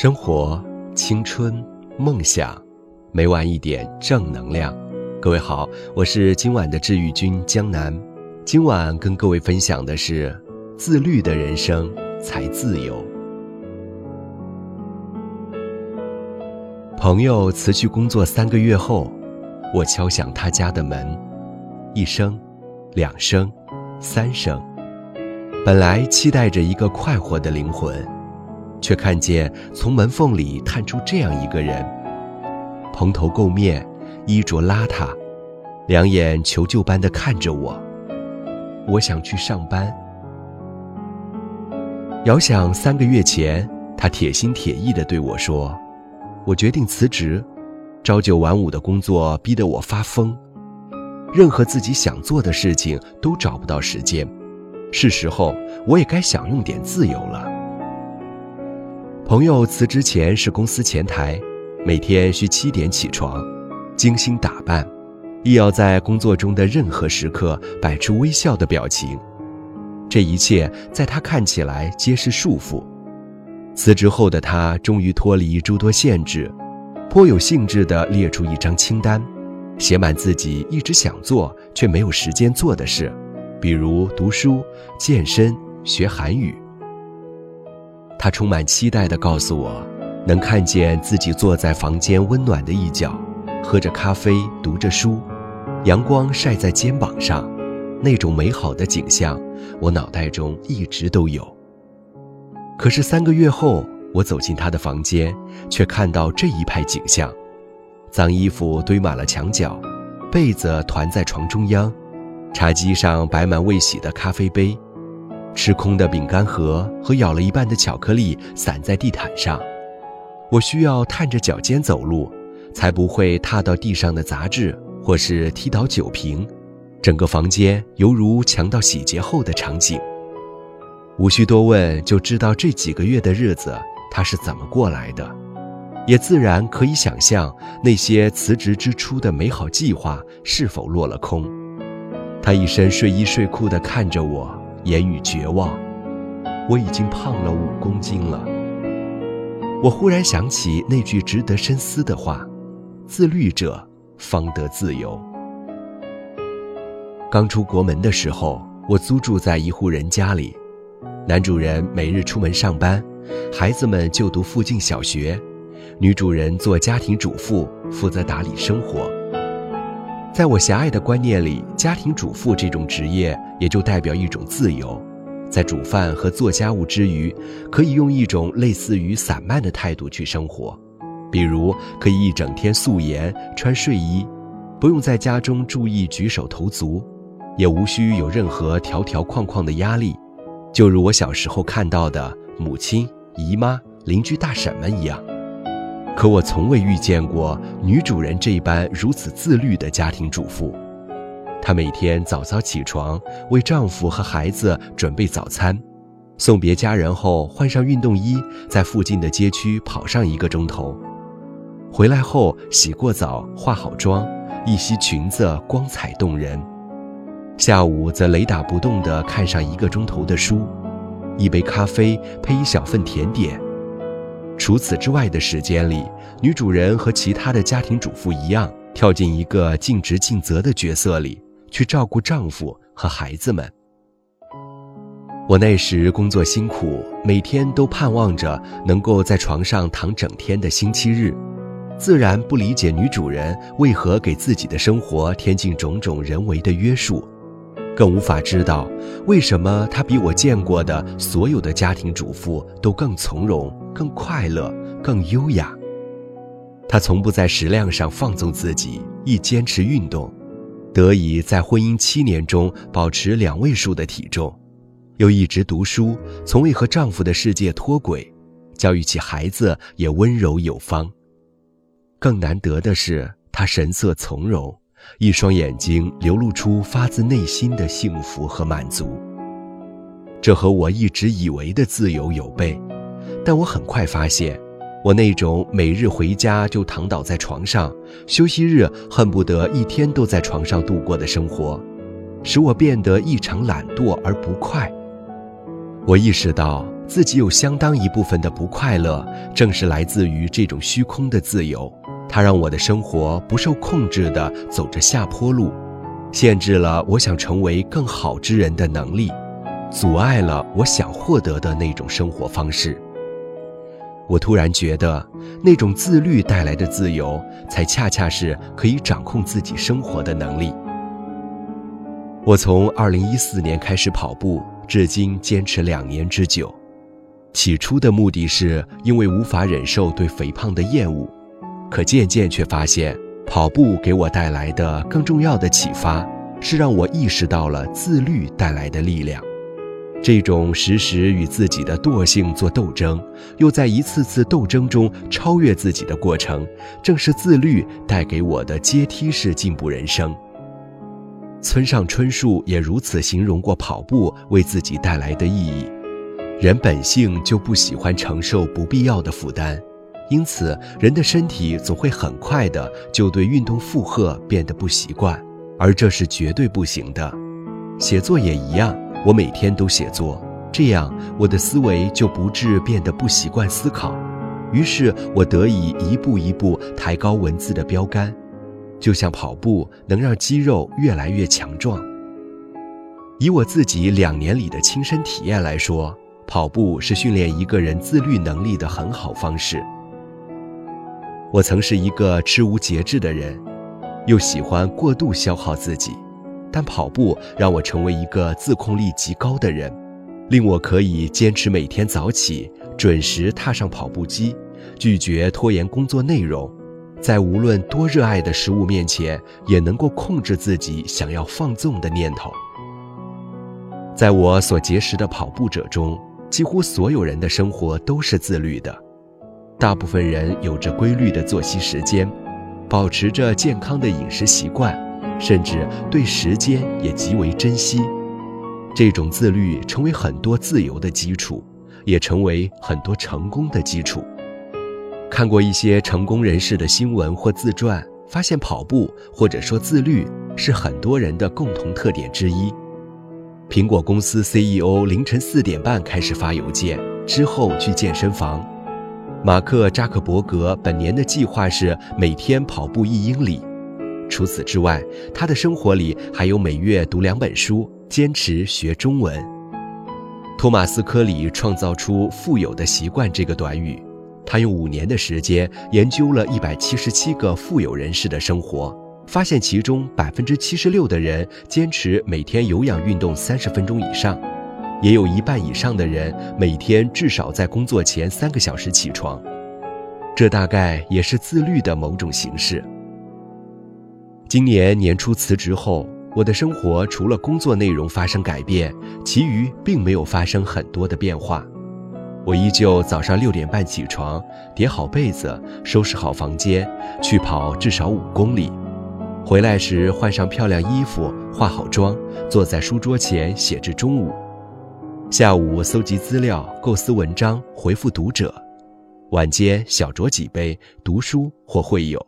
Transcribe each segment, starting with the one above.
生活、青春、梦想，每晚一点正能量。各位好，我是今晚的治愈君江南。今晚跟各位分享的是：自律的人生才自由。朋友辞去工作三个月后，我敲响他家的门，一声，两声，三声。本来期待着一个快活的灵魂。却看见从门缝里探出这样一个人，蓬头垢面，衣着邋遢，两眼求救般的看着我。我想去上班。遥想三个月前，他铁心铁意的对我说：“我决定辞职，朝九晚五的工作逼得我发疯，任何自己想做的事情都找不到时间，是时候我也该享用点自由了。”朋友辞职前是公司前台，每天需七点起床，精心打扮，亦要在工作中的任何时刻摆出微笑的表情。这一切在他看起来皆是束缚。辞职后的他终于脱离诸多限制，颇有兴致地列出一张清单，写满自己一直想做却没有时间做的事，比如读书、健身、学韩语。他充满期待地告诉我，能看见自己坐在房间温暖的一角，喝着咖啡，读着书，阳光晒在肩膀上，那种美好的景象，我脑袋中一直都有。可是三个月后，我走进他的房间，却看到这一派景象：脏衣服堆满了墙角，被子团在床中央，茶几上摆满未洗的咖啡杯。吃空的饼干盒和咬了一半的巧克力散在地毯上，我需要探着脚尖走路，才不会踏到地上的杂志或是踢倒酒瓶。整个房间犹如强盗洗劫后的场景。无需多问就知道这几个月的日子他是怎么过来的，也自然可以想象那些辞职之初的美好计划是否落了空。他一身睡衣睡裤地看着我。言语绝望，我已经胖了五公斤了。我忽然想起那句值得深思的话：“自律者方得自由。”刚出国门的时候，我租住在一户人家里，男主人每日出门上班，孩子们就读附近小学，女主人做家庭主妇，负责打理生活。在我狭隘的观念里，家庭主妇这种职业也就代表一种自由，在煮饭和做家务之余，可以用一种类似于散漫的态度去生活，比如可以一整天素颜穿睡衣，不用在家中注意举手投足，也无需有任何条条框框的压力，就如我小时候看到的母亲、姨妈、邻居大婶们一样。可我从未遇见过女主人这般如此自律的家庭主妇。她每天早早起床，为丈夫和孩子准备早餐，送别家人后换上运动衣，在附近的街区跑上一个钟头。回来后洗过澡，化好妆，一袭裙子光彩动人。下午则雷打不动地看上一个钟头的书，一杯咖啡配一小份甜点。除此之外的时间里，女主人和其他的家庭主妇一样，跳进一个尽职尽责的角色里，去照顾丈夫和孩子们。我那时工作辛苦，每天都盼望着能够在床上躺整天的星期日，自然不理解女主人为何给自己的生活添进种种人为的约束。更无法知道，为什么她比我见过的所有的家庭主妇都更从容、更快乐、更优雅。她从不在食量上放纵自己，亦坚持运动，得以在婚姻七年中保持两位数的体重，又一直读书，从未和丈夫的世界脱轨，教育起孩子也温柔有方。更难得的是，她神色从容。一双眼睛流露出发自内心的幸福和满足，这和我一直以为的自由有悖。但我很快发现，我那种每日回家就躺倒在床上，休息日恨不得一天都在床上度过的生活，使我变得异常懒惰而不快。我意识到自己有相当一部分的不快乐，正是来自于这种虚空的自由。它让我的生活不受控制地走着下坡路，限制了我想成为更好之人的能力，阻碍了我想获得的那种生活方式。我突然觉得，那种自律带来的自由，才恰恰是可以掌控自己生活的能力。我从2014年开始跑步，至今坚持两年之久。起初的目的是因为无法忍受对肥胖的厌恶，可渐渐却发现，跑步给我带来的更重要的启发，是让我意识到了自律带来的力量。这种时时与自己的惰性做斗争，又在一次次斗争中超越自己的过程，正是自律带给我的阶梯式进步人生。村上春树也如此形容过跑步为自己带来的意义：人本性就不喜欢承受不必要的负担，因此人的身体总会很快的就对运动负荷变得不习惯，而这是绝对不行的。写作也一样。我每天都写作，这样我的思维就不致变得不习惯思考。于是我得以一步一步抬高文字的标杆，就像跑步能让肌肉越来越强壮。以我自己两年里的亲身体验来说，跑步是训练一个人自律能力的很好方式。我曾是一个吃无节制的人，又喜欢过度消耗自己。但跑步让我成为一个自控力极高的人，令我可以坚持每天早起，准时踏上跑步机，拒绝拖延工作内容，在无论多热爱的食物面前，也能够控制自己想要放纵的念头。在我所结识的跑步者中，几乎所有人的生活都是自律的，大部分人有着规律的作息时间，保持着健康的饮食习惯。甚至对时间也极为珍惜，这种自律成为很多自由的基础，也成为很多成功的基础。看过一些成功人士的新闻或自传，发现跑步或者说自律是很多人的共同特点之一。苹果公司 CEO 凌晨四点半开始发邮件，之后去健身房。马克扎克伯格本年的计划是每天跑步一英里。除此之外，他的生活里还有每月读两本书，坚持学中文。托马斯·科里创造出“富有的习惯”这个短语，他用五年的时间研究了一百七十七个富有人士的生活，发现其中百分之七十六的人坚持每天有氧运动三十分钟以上，也有一半以上的人每天至少在工作前三个小时起床。这大概也是自律的某种形式。今年年初辞职后，我的生活除了工作内容发生改变，其余并没有发生很多的变化。我依旧早上六点半起床，叠好被子，收拾好房间，去跑至少五公里。回来时换上漂亮衣服，化好妆，坐在书桌前写至中午。下午搜集资料，构思文章，回复读者。晚间小酌几杯，读书或会友。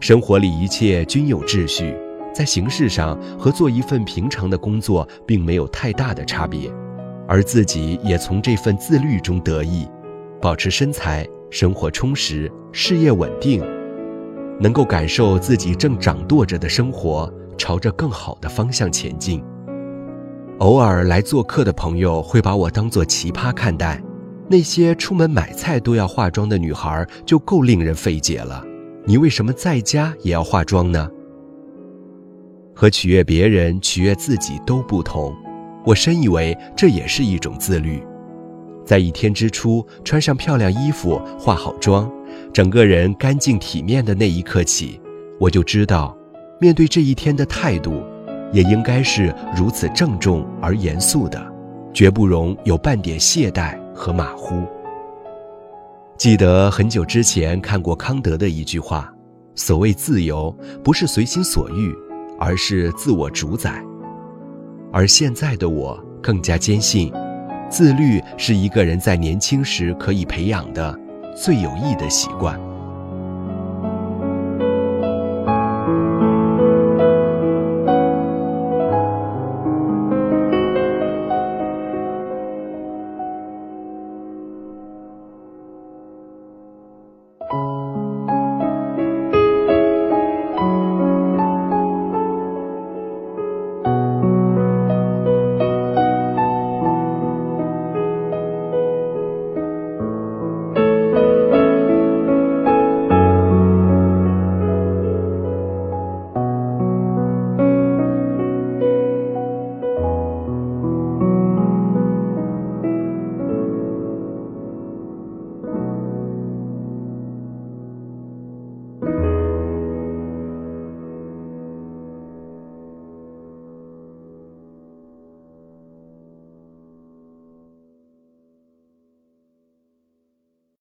生活里一切均有秩序，在形式上和做一份平常的工作并没有太大的差别，而自己也从这份自律中得益，保持身材，生活充实，事业稳定，能够感受自己正掌舵着的生活朝着更好的方向前进。偶尔来做客的朋友会把我当做奇葩看待，那些出门买菜都要化妆的女孩就够令人费解了。你为什么在家也要化妆呢？和取悦别人、取悦自己都不同。我深以为这也是一种自律。在一天之初穿上漂亮衣服、化好妆，整个人干净体面的那一刻起，我就知道，面对这一天的态度，也应该是如此郑重而严肃的，绝不容有半点懈怠和马虎。记得很久之前看过康德的一句话：“所谓自由，不是随心所欲，而是自我主宰。”而现在的我更加坚信，自律是一个人在年轻时可以培养的最有益的习惯。